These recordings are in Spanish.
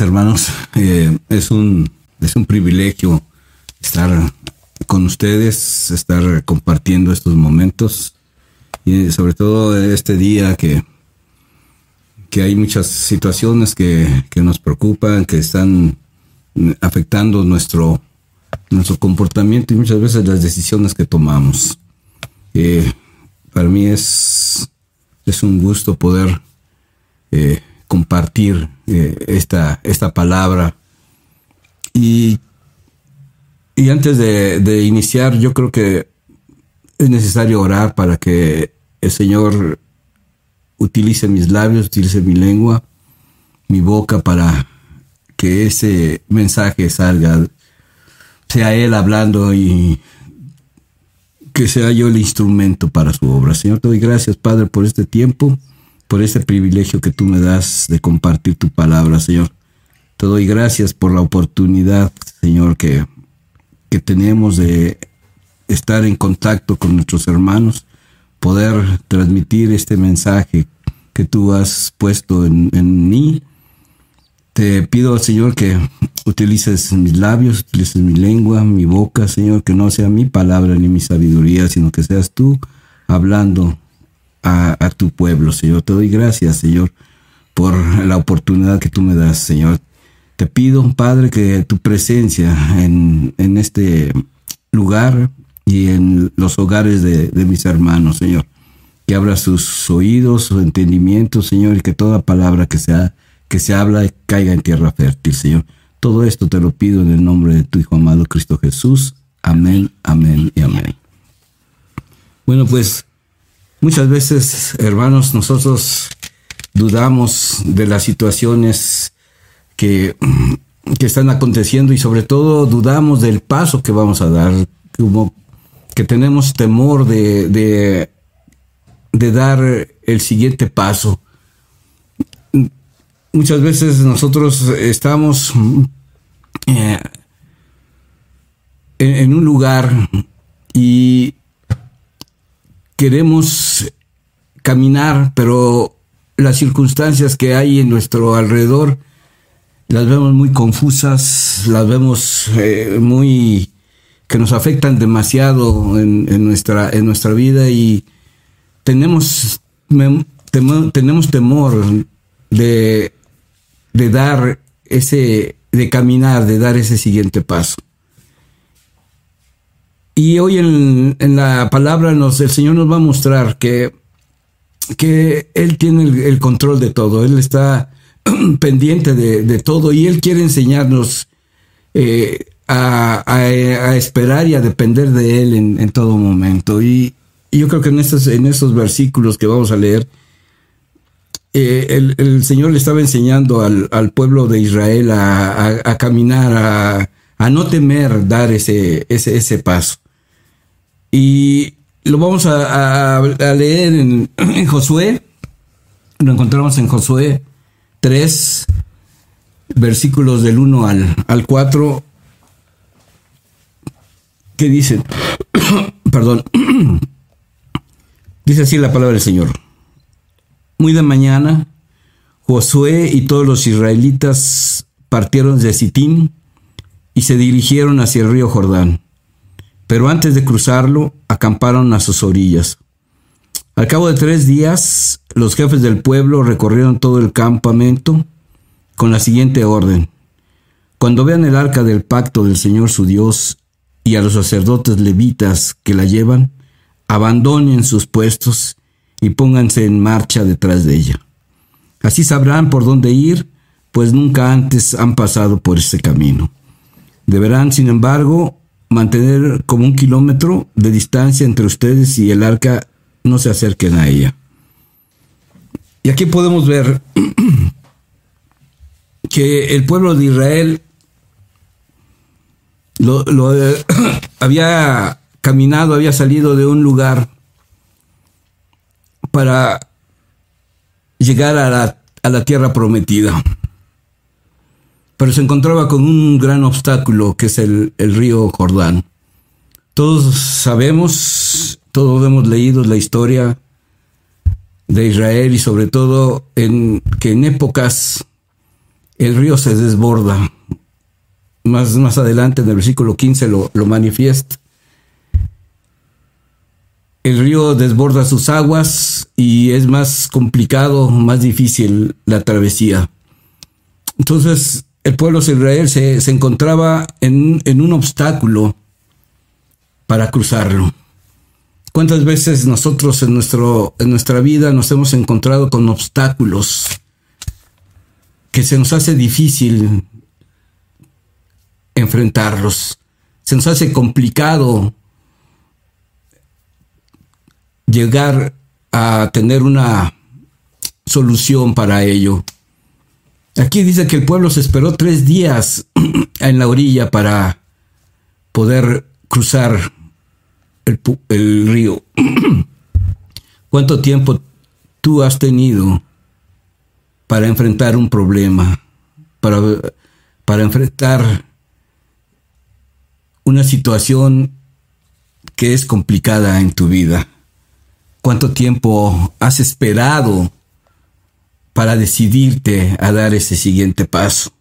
hermanos. Eh, es, un, es un privilegio estar con ustedes, estar compartiendo estos momentos y sobre todo este día que, que hay muchas situaciones que, que nos preocupan, que están afectando nuestro, nuestro comportamiento y muchas veces las decisiones que tomamos. Eh, para mí es, es un gusto poder eh, compartir eh, esta, esta palabra. Y, y antes de, iniciar, yo creo que es necesario orar para que el Señor utilice mis labios, utilice mi lengua, mi boca para que ese mensaje salga, sea Él hablando y que sea yo el instrumento para su obra. Señor, te doy gracias, Padre, por este tiempo por ese privilegio que tú me das de compartir tu palabra, Señor. Te doy gracias por la oportunidad, Señor, que, que tenemos de estar en contacto con nuestros hermanos, poder transmitir este mensaje que tú has puesto en, en mí. Te pido, Señor, que utilices mis labios, utilices mi lengua, mi boca, Señor, que no sea mi palabra ni mi sabiduría, sino que seas tú hablando a, tu pueblo, Señor. Te doy gracias, Señor, por la oportunidad que tú me das, Señor. Te pido, Padre, que tu presencia en, en este lugar y en los hogares de, mis hermanos, Señor. Que abra sus oídos, su entendimiento, Señor, y que toda palabra que sea que se habla caiga en tierra fértil, Señor. Todo esto te lo pido en el nombre de tu Hijo amado Cristo Jesús. Amén, amén y amén. Bueno, pues Muchas veces, hermanos, nosotros dudamos de las situaciones que, que están aconteciendo y sobre todo dudamos del paso que vamos a dar, como que tenemos temor de, de, dar el siguiente paso. Muchas veces nosotros estamos eh, en, un lugar y queremos caminar, pero las circunstancias que hay en nuestro alrededor las vemos muy confusas, las vemos eh, muy que nos afectan demasiado en, nuestra, en nuestra vida y tenemos, tenemos temor de, de dar ese, de caminar, de dar ese siguiente paso. Y hoy en, la palabra nos, el Señor nos va a mostrar que, que Él tiene el, control de todo, Él está pendiente de, todo y Él quiere enseñarnos eh, a, esperar y a depender de Él en, todo momento. Y, yo creo que en estos, en estos versículos que vamos a leer, eh, el, Señor le estaba enseñando al, pueblo de Israel a, caminar, a, no temer dar ese, ese, ese paso. Y lo vamos a, leer en, Josué. Lo encontramos en Josué 3, versículos del 1 al, al 4. ¿Qué dice? Perdón. dice así la palabra del Señor. Muy de mañana, Josué y todos los israelitas partieron de Sitín y se dirigieron hacia el río Jordán pero antes de cruzarlo acamparon a sus orillas. Al cabo de tres días, los jefes del pueblo recorrieron todo el campamento con la siguiente orden. Cuando vean el arca del pacto del Señor su Dios y a los sacerdotes levitas que la llevan, abandonen sus puestos y pónganse en marcha detrás de ella. Así sabrán por dónde ir, pues nunca antes han pasado por ese camino. Deberán, sin embargo, mantener como un kilómetro de distancia entre ustedes y el arca, no se acerquen a ella. Y aquí podemos ver que el pueblo de Israel lo, había caminado, había salido de un lugar para llegar a la, a la tierra prometida pero se encontraba con un gran obstáculo que es el, río Jordán. Todos sabemos, todos hemos leído la historia de Israel y sobre todo en que en épocas el río se desborda. Más, más adelante en el versículo 15 lo, lo manifiesta. El río desborda sus aguas y es más complicado, más difícil la travesía. Entonces, el pueblo de Israel se, se encontraba en, en, un obstáculo para cruzarlo. ¿Cuántas veces nosotros en, nuestro, en nuestra vida nos hemos encontrado con obstáculos que se nos hace difícil enfrentarlos? Se nos hace complicado llegar a tener una solución para ello. Aquí dice que el pueblo se esperó tres días en la orilla para poder cruzar el, el río. ¿Cuánto tiempo tú has tenido para enfrentar un problema, para, para enfrentar una situación que es complicada en tu vida? ¿Cuánto tiempo has esperado para decidirte a dar ese siguiente paso.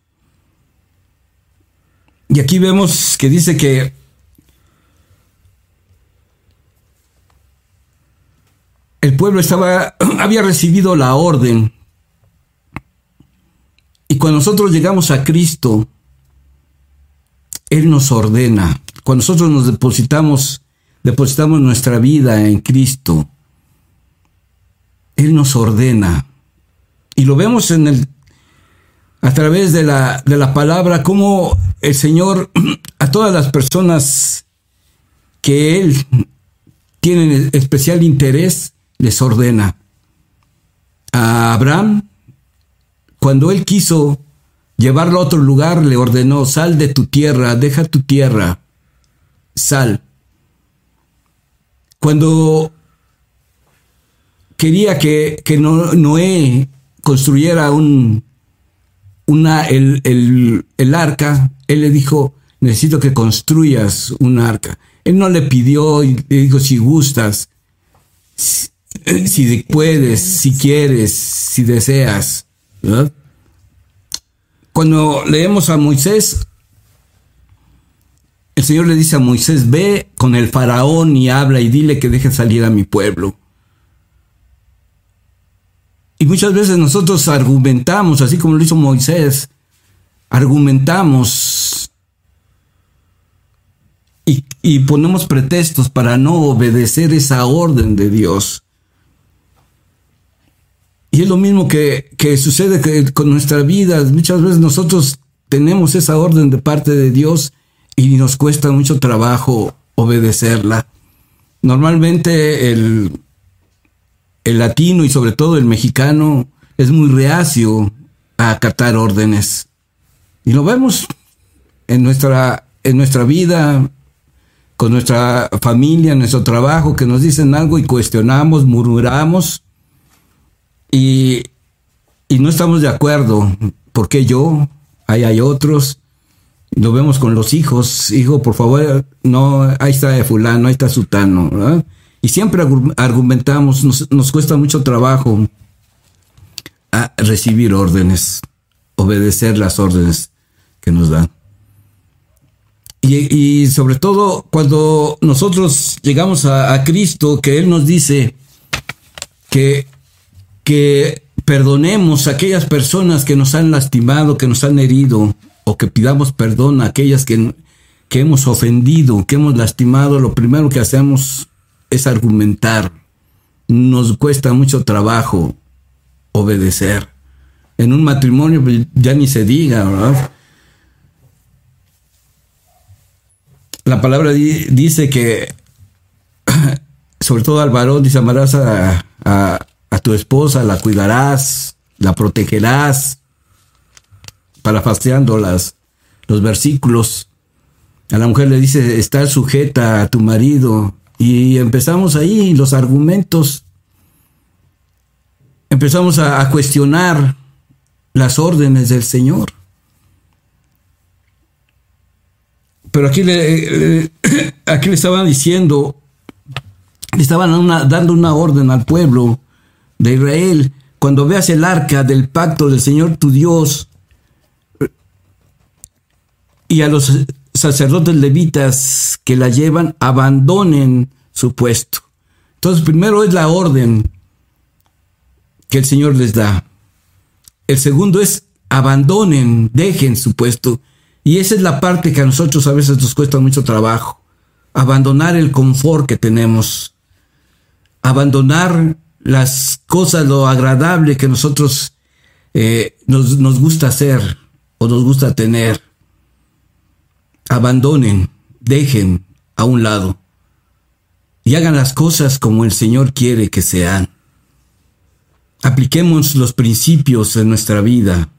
Y aquí vemos que dice que el pueblo estaba había recibido la orden y cuando nosotros llegamos a Cristo él nos ordena. Cuando nosotros nos depositamos depositamos nuestra vida en Cristo él nos ordena. Y lo vemos en el, a través de la, de la palabra, cómo el Señor a todas las personas que Él tiene especial interés, les ordena. A Abraham, cuando Él quiso llevarlo a otro lugar, le ordenó, sal de tu tierra, deja tu tierra, sal. Cuando quería que, que Noé construyera un, una, el, el, el, arca, él le dijo, necesito que construyas un arca. Él no le pidió y le dijo, si gustas, si, si puedes, si quieres, si deseas. ¿verdad? Cuando leemos a Moisés, el Señor le dice a Moisés, ve con el faraón y habla y dile que deje salir a mi pueblo. Y muchas veces nosotros argumentamos, así como lo hizo Moisés, argumentamos y, y, ponemos pretextos para no obedecer esa orden de Dios. Y es lo mismo que, que sucede que con nuestra vida. Muchas veces nosotros tenemos esa orden de parte de Dios y nos cuesta mucho trabajo obedecerla. Normalmente el, el latino y sobre todo el mexicano es muy reacio a acatar órdenes. Y lo vemos en nuestra, en nuestra vida, con nuestra familia, en nuestro trabajo, que nos dicen algo y cuestionamos, murmuramos y, y no estamos de acuerdo. ¿Por qué yo? Ahí hay otros. Lo vemos con los hijos. Hijo, por favor, no, ahí está fulano, ahí está sutano. ¿verdad? Y siempre argumentamos, nos, cuesta mucho trabajo a recibir órdenes, obedecer las órdenes que nos dan. Y, sobre todo cuando nosotros llegamos a, a, Cristo, que Él nos dice que, que perdonemos a aquellas personas que nos han lastimado, que nos han herido, o que pidamos perdón a aquellas que, que hemos ofendido, que hemos lastimado, lo primero que hacemos es argumentar. Nos cuesta mucho trabajo obedecer. En un matrimonio pues, ya ni se diga, ¿verdad? La palabra dice que, sobre todo al varón, dice, amarás a, a tu esposa, la cuidarás, la protegerás, parafasteando los versículos. A la mujer le dice, estar sujeta a tu marido, y empezamos ahí los argumentos, empezamos a, cuestionar las órdenes del Señor. Pero aquí le, aquí le estaban diciendo, le estaban dando una orden al pueblo de Israel. Cuando veas el arca del pacto del Señor tu Dios, y a los sacerdotes levitas que la llevan abandonen su puesto. Entonces, primero es la orden que el Señor les da. El segundo es abandonen, dejen su puesto. Y esa es la parte que a nosotros a veces nos cuesta mucho trabajo. Abandonar el confort que tenemos. Abandonar las cosas, lo agradable que nosotros eh, nos, nos gusta hacer o nos gusta tener. Abandonen, dejen a un lado y hagan las cosas como el Señor quiere que sean. Apliquemos los principios en nuestra vida.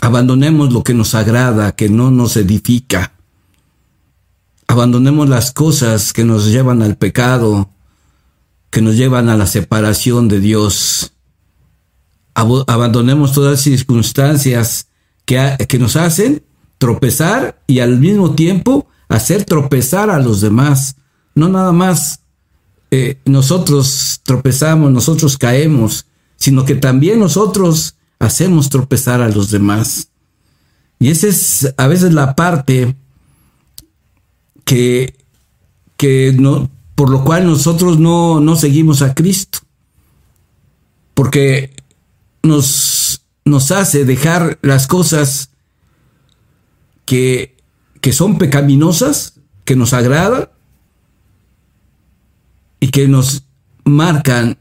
Abandonemos lo que nos agrada, que no nos edifica. Abandonemos las cosas que nos llevan al pecado, que nos llevan a la separación de Dios. Abandonemos todas las circunstancias que, que nos hacen tropezar y al mismo tiempo hacer tropezar a los demás. No nada más eh, nosotros tropezamos, nosotros caemos, sino que también nosotros hacemos tropezar a los demás. Y esa es a veces la parte que, que no, por lo cual nosotros no, no seguimos a Cristo. Porque nos, nos hace dejar las cosas que, que son pecaminosas, que nos agradan, y que nos marcan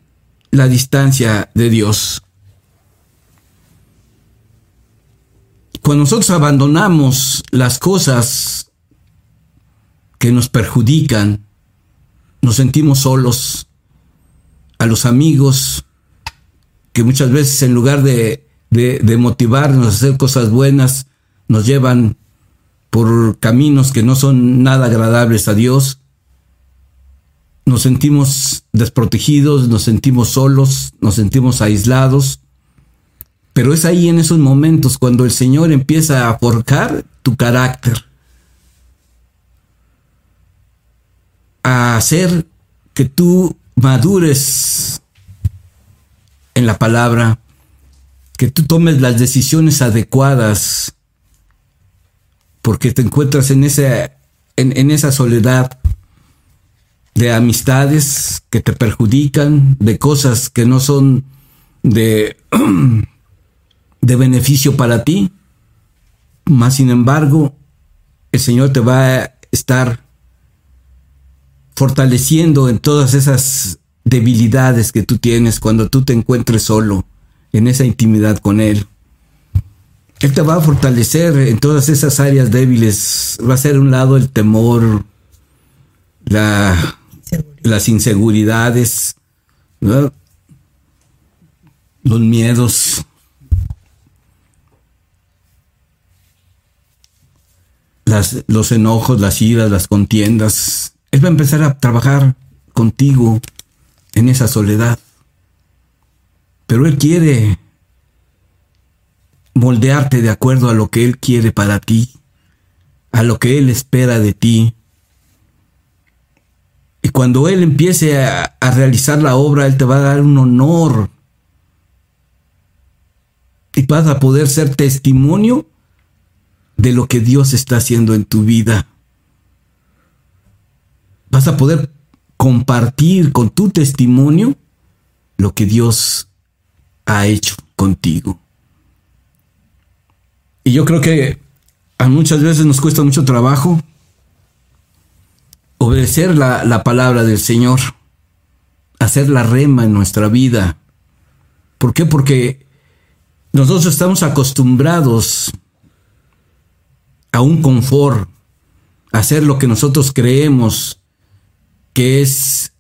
la distancia de Dios. Cuando nosotros abandonamos las cosas que nos perjudican, nos sentimos solos, a los amigos, que muchas veces en lugar de, de, motivarnos a hacer cosas buenas, nos llevan por caminos que no son nada agradables a Dios, nos sentimos desprotegidos, nos sentimos solos, nos sentimos aislados. Pero es ahí en esos momentos cuando el Señor empieza a forjar tu carácter, a hacer que tú madures en la palabra, que tú tomes las decisiones adecuadas, porque te encuentras en, esa, en esa soledad, de amistades que te perjudican, de cosas que no son de, de beneficio para ti. Más sin embargo, el Señor te va a estar fortaleciendo en todas esas debilidades que tú tienes cuando tú te encuentres solo en esa intimidad con Él. Él te va a fortalecer en todas esas áreas débiles. Va a ser un lado el temor, la las inseguridades, los miedos. Las, los enojos, las iras, las contiendas. Él va a empezar a trabajar contigo en esa soledad. Pero Él quiere moldearte de acuerdo a lo que Él quiere para ti, a lo que Él espera de ti, y cuando Él empiece a, realizar la obra, Él te va a dar un honor. Y vas a poder ser testimonio de lo que Dios está haciendo en tu vida. Vas a poder compartir con tu testimonio lo que Dios ha hecho contigo. Y yo creo que a muchas veces nos cuesta mucho trabajo obedecer la, palabra del Señor, hacer la rema en nuestra vida. ¿Por qué? Porque nosotros estamos acostumbrados a un confort, a hacer lo que nosotros creemos que es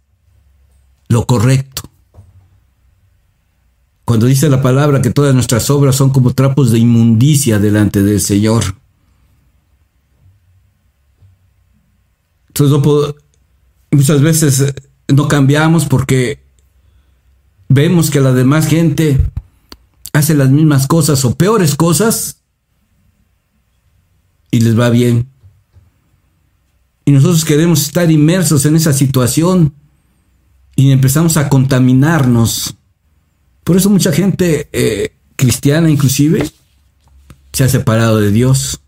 lo correcto. Cuando dice la palabra que todas nuestras obras son como trapos de inmundicia delante del Señor. Entonces muchas veces eh, no cambiamos porque vemos que la demás gente hace las mismas cosas o peores cosas y les va bien. Y nosotros queremos estar inmersos en esa situación y empezamos a contaminarnos. Por eso mucha gente eh, cristiana inclusive se ha separado de Dios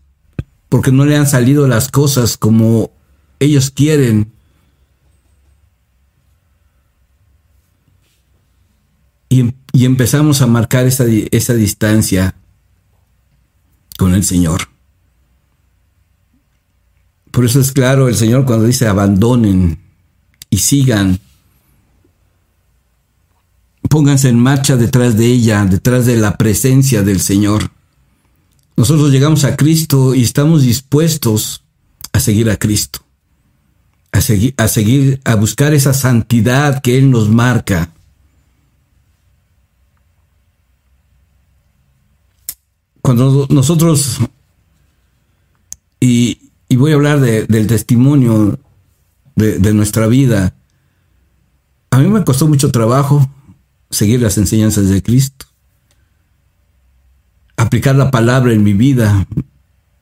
porque no le han salido las cosas como ellos quieren. Y, y empezamos a marcar esa, esa distancia con el Señor. Por eso es claro el Señor cuando dice abandonen y sigan. Pónganse en marcha detrás de ella, detrás de la presencia del Señor. Nosotros llegamos a Cristo y estamos dispuestos a seguir a Cristo, a seguir, a seguir, a buscar esa santidad que Él nos marca. Cuando nosotros, y, y voy a hablar del testimonio de, nuestra vida. A mí me costó mucho trabajo seguir las enseñanzas de Cristo. Aplicar la palabra en mi vida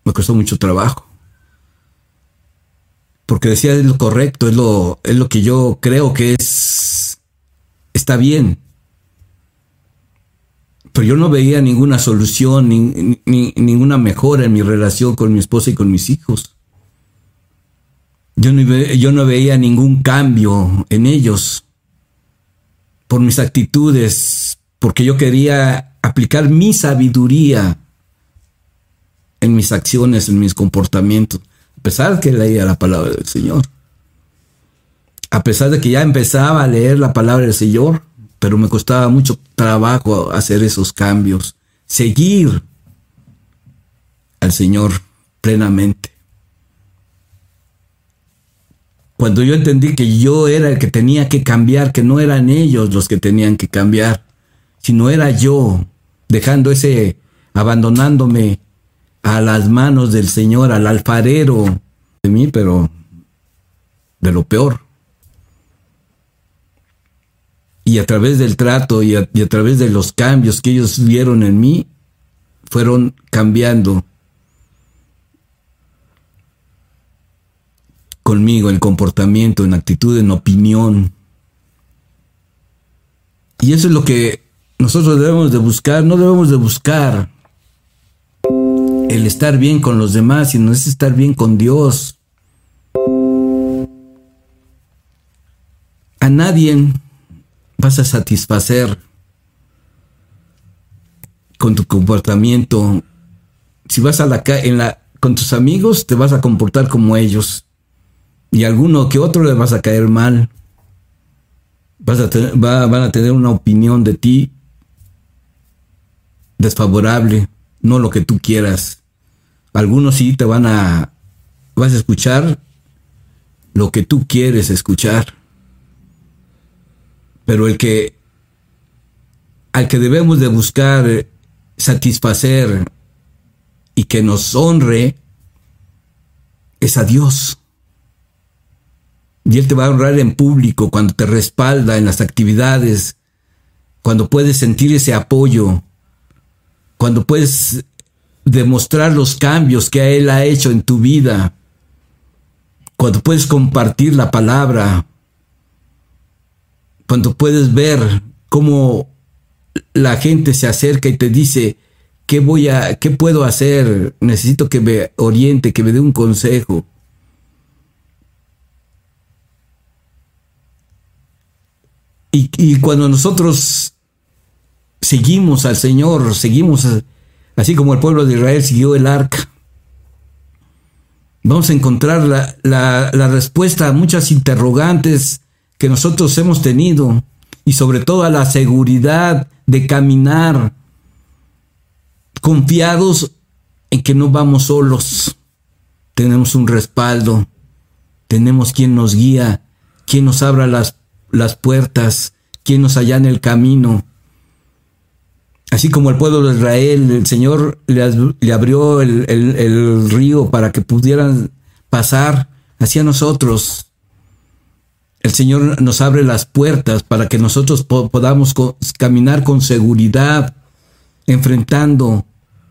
me costó mucho trabajo. Porque decía es lo correcto, es lo, es lo que yo creo que es está bien. Pero yo no veía ninguna solución, ni, ninguna mejora en mi relación con mi esposa y con mis hijos. Yo no, veía ningún cambio en ellos por mis actitudes, porque yo quería aplicar mi sabiduría en mis acciones, en mis comportamientos, a pesar de que leía la palabra del Señor. A pesar de que ya empezaba a leer la palabra del Señor, pero me costaba mucho trabajo hacer esos cambios, seguir al Señor plenamente. Cuando yo entendí que yo era el que tenía que cambiar, que no eran ellos los que tenían que cambiar, sino era yo, dejando ese, abandonándome a las manos del Señor, al alfarero de mí, pero de lo peor. Y a través del trato y a, través de los cambios que ellos vieron en mí, fueron cambiando conmigo en comportamiento, en actitud, en opinión. Y eso es lo que nosotros debemos de buscar. No debemos de buscar el estar bien con los demás, sino es estar bien con Dios. A nadie vas a satisfacer con tu comportamiento. Si vas a la en la con tus amigos te vas a comportar como ellos y alguno que otro le vas a caer mal. Vas a van a tener una opinión de ti desfavorable, no lo que tú quieras. Algunos sí te van a, vas a escuchar lo que tú quieres escuchar. Pero el que, al que debemos de buscar satisfacer y que nos honre, es a Dios. Y Él te va a honrar en público cuando te respalda en las actividades, cuando puedes sentir ese apoyo, cuando puedes demostrar los cambios que Él ha hecho en tu vida, cuando puedes compartir la palabra, cuando puedes ver cómo la gente se acerca y te dice, ¿qué voy a, qué puedo hacer? Necesito que me oriente, que me dé un consejo. Y, cuando nosotros seguimos al Señor, seguimos así como el pueblo de Israel siguió el arca, vamos a encontrar la, la, respuesta a muchas interrogantes que nosotros hemos tenido y sobre todo a la seguridad de caminar confiados en que no vamos solos. Tenemos un respaldo, tenemos quien nos guía, quien nos abra las las puertas, quien nos en el camino. Así como el pueblo de Israel, el Señor le, abrió el, río para que pudieran pasar hacia nosotros. El Señor nos abre las puertas para que nosotros podamos caminar con seguridad, enfrentando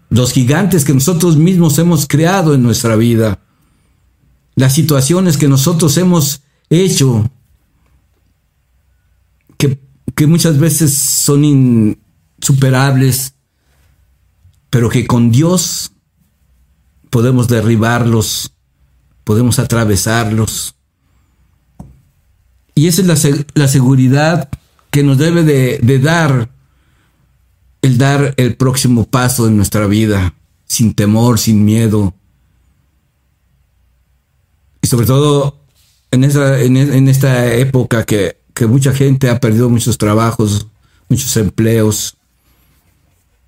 los gigantes que nosotros mismos hemos creado en nuestra vida, las situaciones que nosotros hemos hecho que muchas veces son insuperables, pero que con Dios podemos derribarlos, podemos atravesarlos. Y esa es la, seguridad que nos debe de, dar el dar el próximo paso en nuestra vida, sin temor, sin miedo. Y sobre todo en, esa, en, esta época que, que mucha gente ha perdido muchos trabajos, muchos empleos.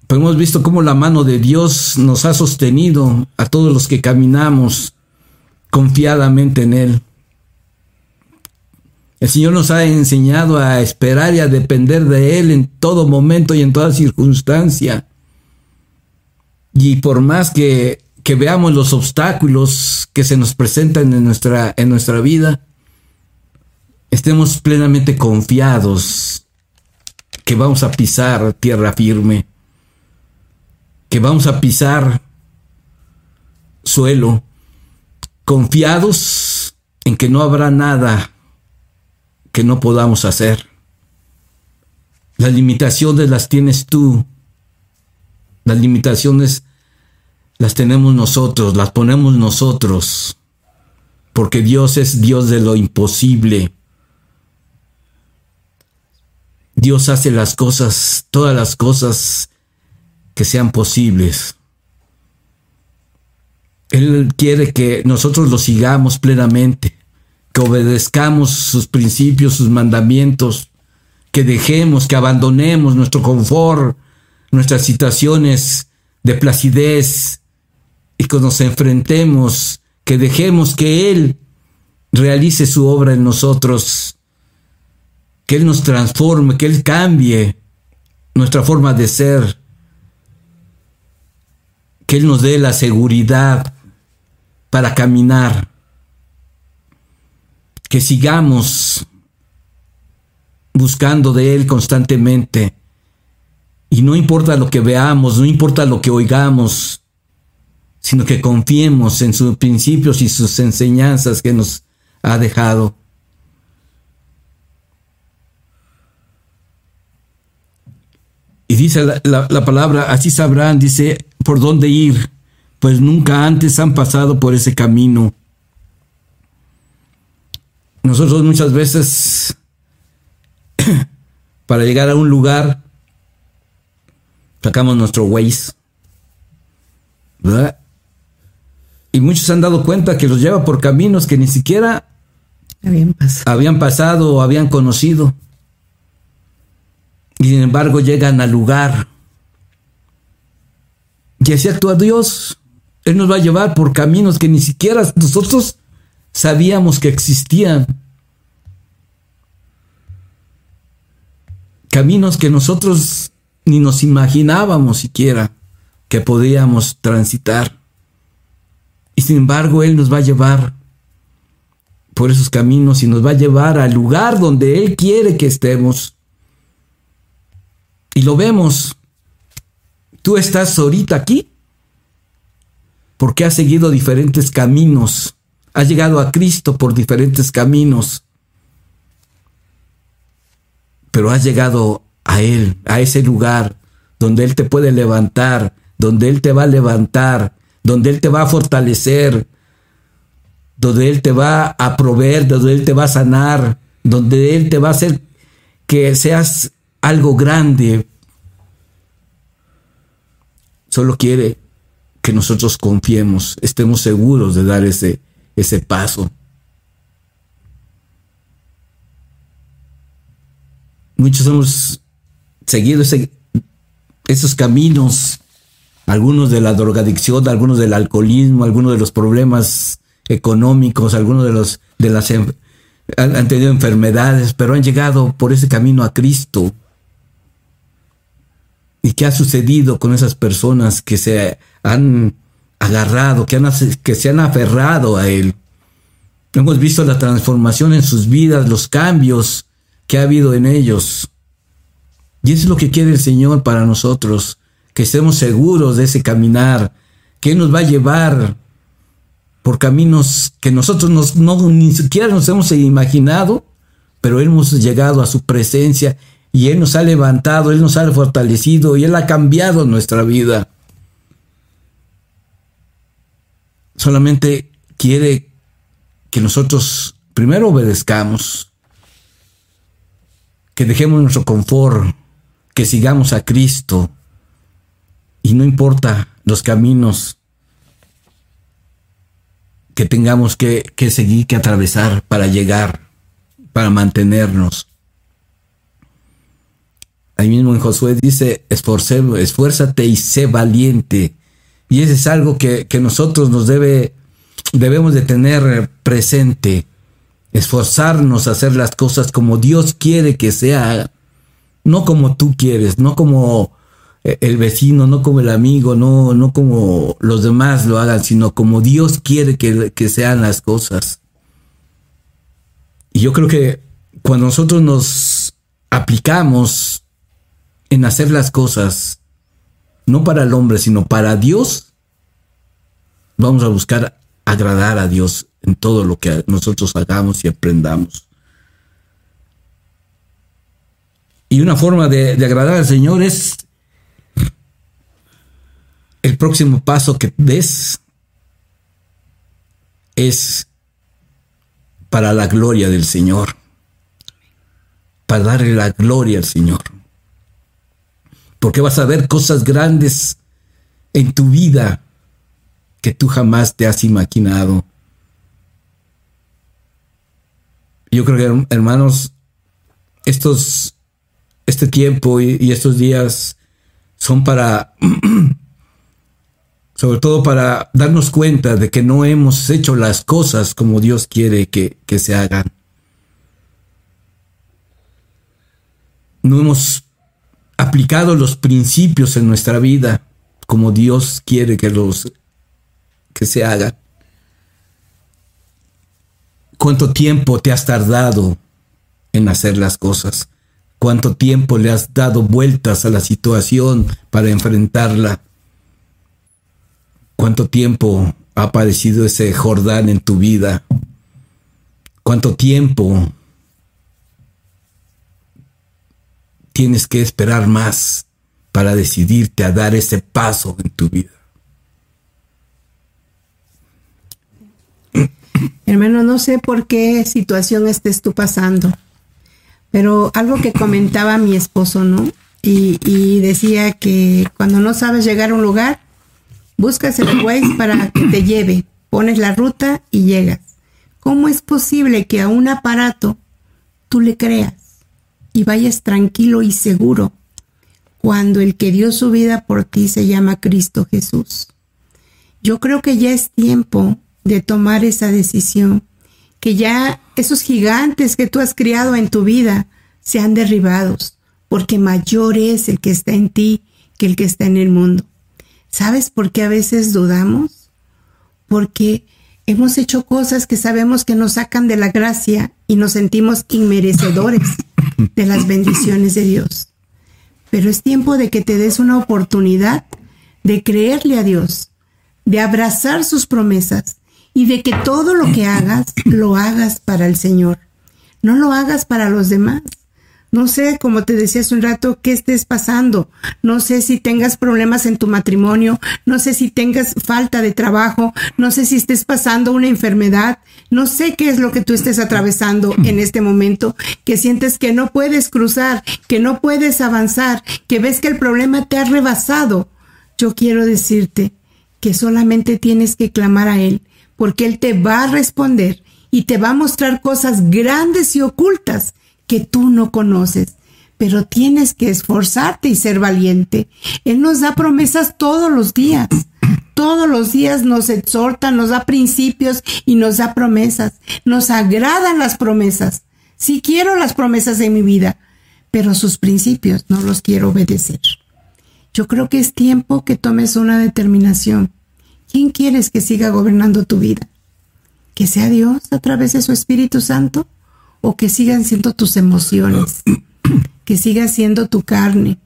Pero hemos visto cómo la mano de Dios nos ha sostenido a todos los que caminamos confiadamente en Él. El Señor nos ha enseñado a esperar y a depender de Él en todo momento y en toda circunstancia. Y por más que, que veamos los obstáculos que se nos presentan en nuestra, en nuestra vida, estemos plenamente confiados que vamos a pisar tierra firme, que vamos a pisar suelo, confiados en que no habrá nada que no podamos hacer. Las limitaciones las tienes tú. Las limitaciones las tenemos nosotros, las ponemos nosotros. Porque Dios es Dios de lo imposible. Dios hace las cosas, todas las cosas que sean posibles. Él quiere que nosotros lo sigamos plenamente que obedezcamos sus principios, sus mandamientos, que dejemos, que abandonemos nuestro confort, nuestras situaciones de placidez y que nos enfrentemos, que dejemos que Él realice su obra en nosotros, que Él nos transforme, que Él cambie nuestra forma de ser, que Él nos dé la seguridad para caminar que sigamos buscando de Él constantemente. Y no importa lo que veamos, no importa lo que oigamos, sino que confiemos en sus principios y sus enseñanzas que nos ha dejado. Y dice la, la, palabra, así sabrán, dice, por dónde ir, pues nunca antes han pasado por ese camino. Nosotros muchas veces, para llegar a un lugar, sacamos nuestro Waze, ¿verdad? Y muchos se han dado cuenta que los lleva por caminos que ni siquiera habían pasado, habían pasado o habían conocido. Y sin embargo llegan al lugar. Y así actúa Dios. Él nos va a llevar por caminos que ni siquiera nosotros sabíamos que existían. Caminos que nosotros ni nos imaginábamos siquiera que podíamos transitar. Y sin embargo, Él nos va a llevar por esos caminos y nos va a llevar al lugar donde Él quiere que estemos. Y lo vemos. Tú estás ahorita aquí porque has seguido diferentes caminos Has llegado a Cristo por diferentes caminos, pero has llegado a Él, a ese lugar donde Él te puede levantar, donde Él te va a levantar, donde Él te va a fortalecer, donde Él te va a proveer, donde Él te va a sanar, donde Él te va a hacer que seas algo grande. Solo quiere que nosotros confiemos, estemos seguros de dar ese, ese paso. Muchos hemos seguido esos caminos, algunos de la drogadicción, algunos del alcoholismo, algunos de los problemas económicos, algunos de los de las han tenido enfermedades, pero han llegado por ese camino a Cristo. ¿Y qué ha sucedido con esas personas que se han agarrado, que, que se han aferrado a Él. Hemos visto la transformación en sus vidas, los cambios que ha habido en ellos. Y eso es lo que quiere el Señor para nosotros, que estemos seguros de ese caminar, que nos va a llevar por caminos que nosotros no, ni siquiera nos hemos imaginado, pero hemos llegado a su presencia y Él nos ha levantado, Él nos ha fortalecido y Él ha cambiado nuestra vida. solamente quiere que nosotros primero obedezcamos, que dejemos nuestro confort, que sigamos a Cristo y no importa los caminos que tengamos que, seguir, que atravesar para llegar, para mantenernos. Ahí mismo en Josué dice, esfuérzate y sé valiente. Y eso es algo que, que nosotros nos debe, debemos de tener presente. Esforzarnos a hacer las cosas como Dios quiere que sea, no como tú quieres, no como eh, el vecino, no como el amigo, no, no como los demás lo hagan, sino como Dios quiere que, que sean las cosas. Y yo creo que cuando nosotros nos aplicamos en hacer las cosas, no para el hombre, sino para Dios, vamos a buscar agradar a Dios en todo lo que nosotros hagamos y aprendamos. Y una forma de, de agradar al Señor es el próximo paso que des es para la gloria del Señor, para darle la gloria al Señor. Porque vas a ver cosas grandes en tu vida que tú jamás te has imaginado. Yo creo que, hermanos, estos, este tiempo y estos días son para sobre todo para darnos cuenta de que no hemos hecho las cosas como Dios quiere que, se hagan. No hemos aplicado los principios en nuestra vida como Dios quiere que los que se hagan. ¿Cuánto tiempo te has tardado en hacer las cosas? ¿Cuánto tiempo le has dado vueltas a la situación para enfrentarla? ¿Cuánto tiempo ha aparecido ese Jordán en tu vida? ¿Cuánto tiempo tienes que esperar más para decidirte a dar ese paso en tu vida? Hermano, no sé por qué situación estés tú pasando, pero algo que comentaba mi esposo, ¿no? Y, decía que cuando no sabes llegar a un lugar, Buscas el Waze para que te lleve, pones la ruta y llegas. ¿Cómo es posible que a un aparato tú le creas y vayas tranquilo y seguro cuando el que dio su vida por ti se llama Cristo Jesús? Yo creo que ya es tiempo de tomar esa decisión, que ya esos gigantes que tú has criado en tu vida sean derribados, porque mayor es el que está en ti que el que está en el mundo. ¿Sabes por qué a veces dudamos? Porque hemos hecho cosas que sabemos que nos sacan de la gracia y nos sentimos inmerecedores de las bendiciones de Dios. Pero es tiempo de que te des una oportunidad de creerle a Dios, de abrazar sus promesas y de que todo lo que hagas lo hagas para el Señor. No lo hagas para los demás. No sé, como te decía hace un rato, qué estés pasando. No sé si tengas problemas en tu matrimonio. No sé si tengas falta de trabajo. No sé si estés pasando una enfermedad. No sé qué es lo que tú estés atravesando en este momento, que sientes que no puedes cruzar, que no puedes avanzar, que ves que el problema te ha rebasado. Yo quiero decirte que solamente tienes que clamar a Él, porque Él te va a responder y te va a mostrar cosas grandes y ocultas que tú no conoces, pero tienes que esforzarte y ser valiente. Él nos da promesas todos los días. Todos los días nos exhorta, nos da principios y nos da promesas. Nos agradan las promesas. Sí quiero las promesas en mi vida, pero sus principios no los quiero obedecer. Yo creo que es tiempo que tomes una determinación. ¿Quién quieres que siga gobernando tu vida? ¿Que sea Dios a través de su Espíritu Santo? O que sigan siendo tus emociones, que siga siendo tu carne,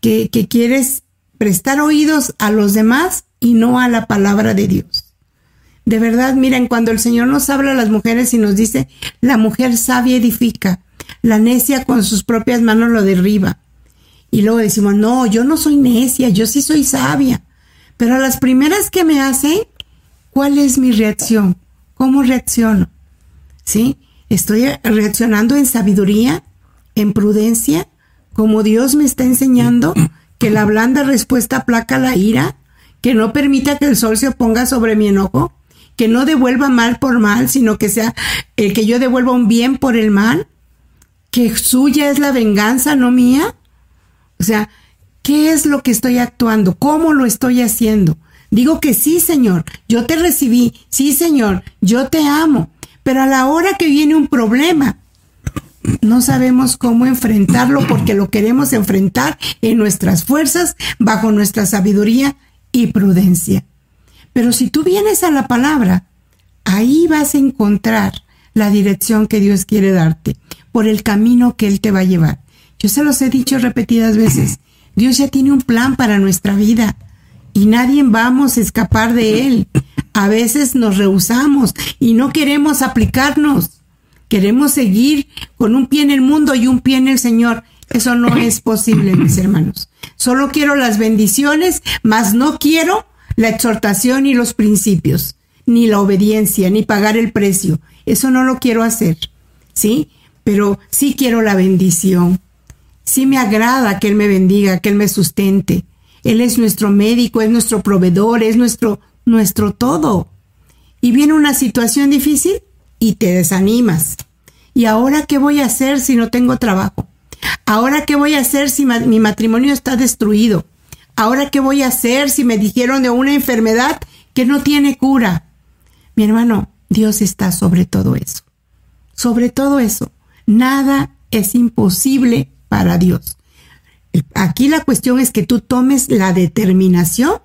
que, que quieres prestar oídos a los demás y no a la palabra de Dios. De verdad, miren, cuando el Señor nos habla a las mujeres y nos dice, la mujer sabia edifica, la necia con sus propias manos lo derriba. Y luego decimos, no, yo no soy necia, yo sí soy sabia. Pero a las primeras que me hacen, ¿Cuál es mi reacción? ¿Cómo reacciono? ¿Sí? ¿Estoy reaccionando en sabiduría, en prudencia, como Dios me está enseñando que la blanda respuesta aplaca la ira, que no permita que el sol se ponga sobre mi enojo, que no devuelva mal por mal, sino que sea el que yo devuelva un bien por el mal, que suya es la venganza, no mía. O sea, ¿qué es lo que estoy actuando? ¿Cómo lo estoy haciendo? Digo que sí, Señor, yo te recibí, sí, Señor, yo te amo, pero a la hora que viene un problema, no sabemos cómo enfrentarlo porque lo queremos enfrentar en nuestras fuerzas, bajo nuestra sabiduría y prudencia. Pero si tú vienes a la palabra, ahí vas a encontrar la dirección que Dios quiere darte, por el camino que Él te va a llevar. Yo se los he dicho repetidas veces, Dios ya tiene un plan para nuestra vida y nadie vamos a escapar de Él. A veces nos rehusamos y no queremos aplicarnos. Queremos seguir con un pie en el mundo y un pie en el Señor. Eso no es posible, mis hermanos. Solo quiero las bendiciones, mas no quiero la exhortación y los principios, ni la obediencia, ni pagar el precio. Eso no lo quiero hacer, ¿sí? Pero sí quiero la bendición. Sí me agrada que Él me bendiga, que Él me sustente. Él es nuestro médico, es nuestro proveedor, es nuestro, nuestro todo. Y viene una situación difícil y te desanimas. ¿Y ahora qué voy a hacer si no tengo trabajo? ¿Ahora qué voy a hacer si mi matrimonio está destruido? ¿Ahora qué voy a hacer si me dijeron de una enfermedad que no tiene cura? Mi hermano, Dios está sobre todo eso. Sobre todo eso. Nada es imposible para Dios. Aquí la cuestión es que tú tomes la determinación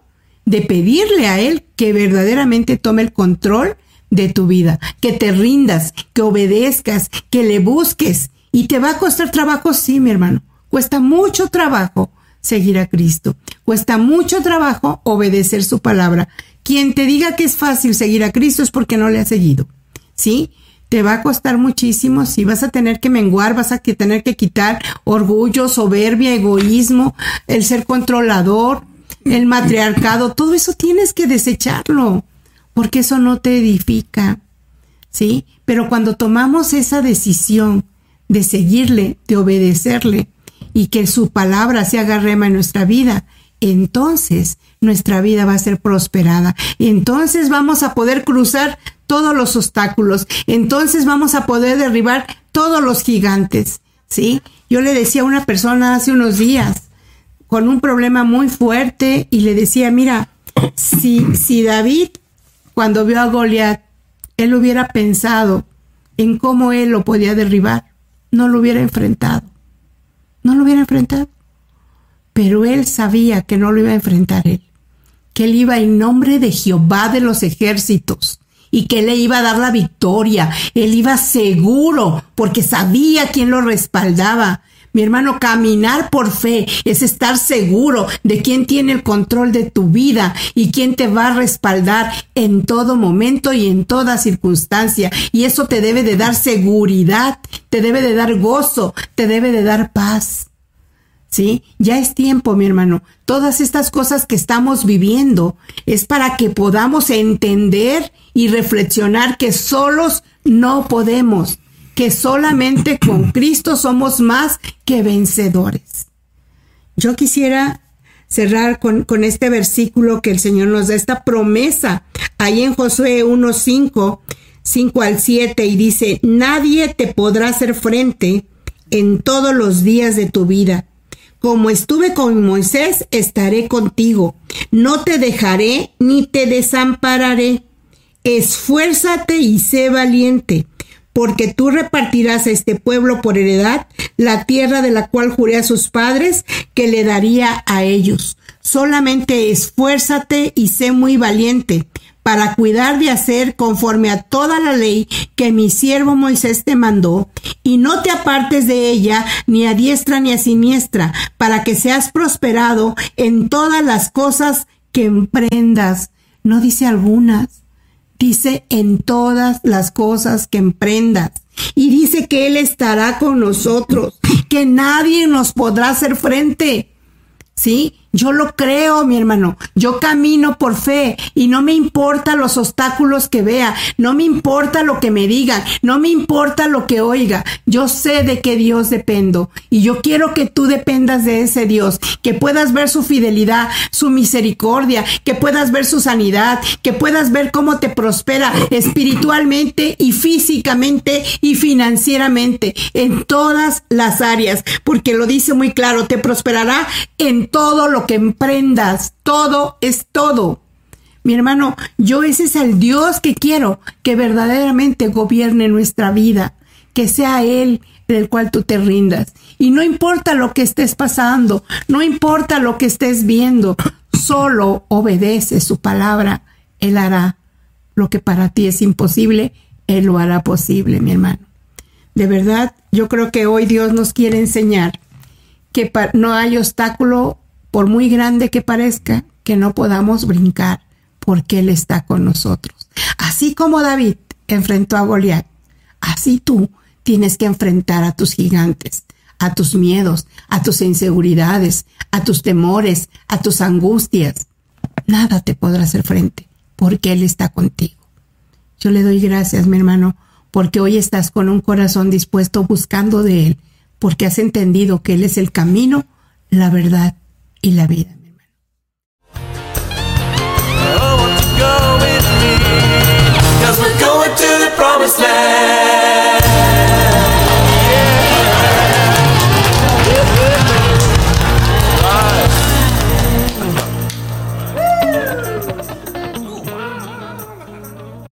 de pedirle a Él que verdaderamente tome el control de tu vida, que te rindas, que obedezcas, que le busques. Y te va a costar trabajo, sí, mi hermano. Cuesta mucho trabajo seguir a Cristo. Cuesta mucho trabajo obedecer su palabra. Quien te diga que es fácil seguir a Cristo es porque no le ha seguido. ¿Sí? Te va a costar muchísimo, si vas a tener que menguar, vas a tener que quitar orgullo, soberbia, egoísmo, el ser controlador, el matriarcado, todo eso tienes que desecharlo porque eso no te edifica, ¿sí? Pero cuando tomamos esa decisión de seguirle, de obedecerle y que su palabra se haga rema en nuestra vida, entonces nuestra vida va a ser prosperada. Entonces vamos a poder cruzar todos los obstáculos. Entonces vamos a poder derribar todos los gigantes, ¿sí? Yo le decía a una persona hace unos días con un problema muy fuerte y le decía, mira, si, si David cuando vio a Goliat, él hubiera pensado en cómo él lo podía derribar, no lo hubiera enfrentado. No lo hubiera enfrentado. Pero él sabía que no lo iba a enfrentar él, que él iba en nombre de Jehová de los ejércitos y que le iba a dar la victoria. Él iba seguro porque sabía quién lo respaldaba. Mi hermano, caminar por fe es estar seguro de quién tiene el control de tu vida y quién te va a respaldar en todo momento y en toda circunstancia. Y eso te debe de dar seguridad, te debe de dar gozo, te debe de dar paz. ¿Sí? Ya es tiempo, mi hermano. Todas estas cosas que estamos viviendo es para que podamos entender y reflexionar que solos no podemos que solamente con Cristo somos más que vencedores. Yo quisiera cerrar con, este versículo que el Señor nos da, esta promesa, ahí en Josué 1.5, 5 al 7, y dice, nadie te podrá hacer frente en todos los días de tu vida. Como estuve con Moisés, estaré contigo. No te dejaré ni te desampararé. Esfuérzate y sé valiente porque tú repartirás a este pueblo por heredad la tierra de la cual juré a sus padres que le daría a ellos. Solamente esfuérzate y sé muy valiente para cuidar de hacer conforme a toda la ley que mi siervo Moisés te mandó, y no te apartes de ella ni a diestra ni a siniestra, para que seas prosperado en todas las cosas que emprendas. No dice algunas, dice en todas las cosas que emprendas. Y dice que Él estará con nosotros, que nadie nos podrá hacer frente. ¿Sí? Yo lo creo, mi hermano. Yo camino por fe y no me importa los obstáculos que vea, no me importa lo que me digan, no me importa lo que oiga. Yo sé de qué Dios dependo y yo quiero que tú dependas de ese Dios, que puedas ver su fidelidad, su misericordia, que puedas ver su sanidad, que puedas ver cómo te prospera espiritualmente y físicamente y financieramente en todas las áreas, porque lo dice muy claro, te prosperará en todo lo que emprendas, todo es todo. Mi hermano, yo ese es el Dios que quiero que verdaderamente gobierne nuestra vida, que sea Él del cual tú te rindas. Y no importa lo que estés pasando, no importa lo que estés viendo, solo obedece su palabra, Él hará lo que para ti es imposible, Él lo hará posible, mi hermano. De verdad, yo creo que hoy Dios nos quiere enseñar que no hay obstáculo, por muy grande que parezca, que no podamos brincar, porque Él está con nosotros. Así como David enfrentó a Goliat, así tú tienes que enfrentar a tus gigantes, a tus miedos, a tus inseguridades, a tus temores, a tus angustias. Nada te podrá hacer frente, porque Él está contigo. Yo le doy gracias, mi hermano, porque hoy estás con un corazón dispuesto buscando de Él, porque has entendido que Él es el camino, la verdad y la vida,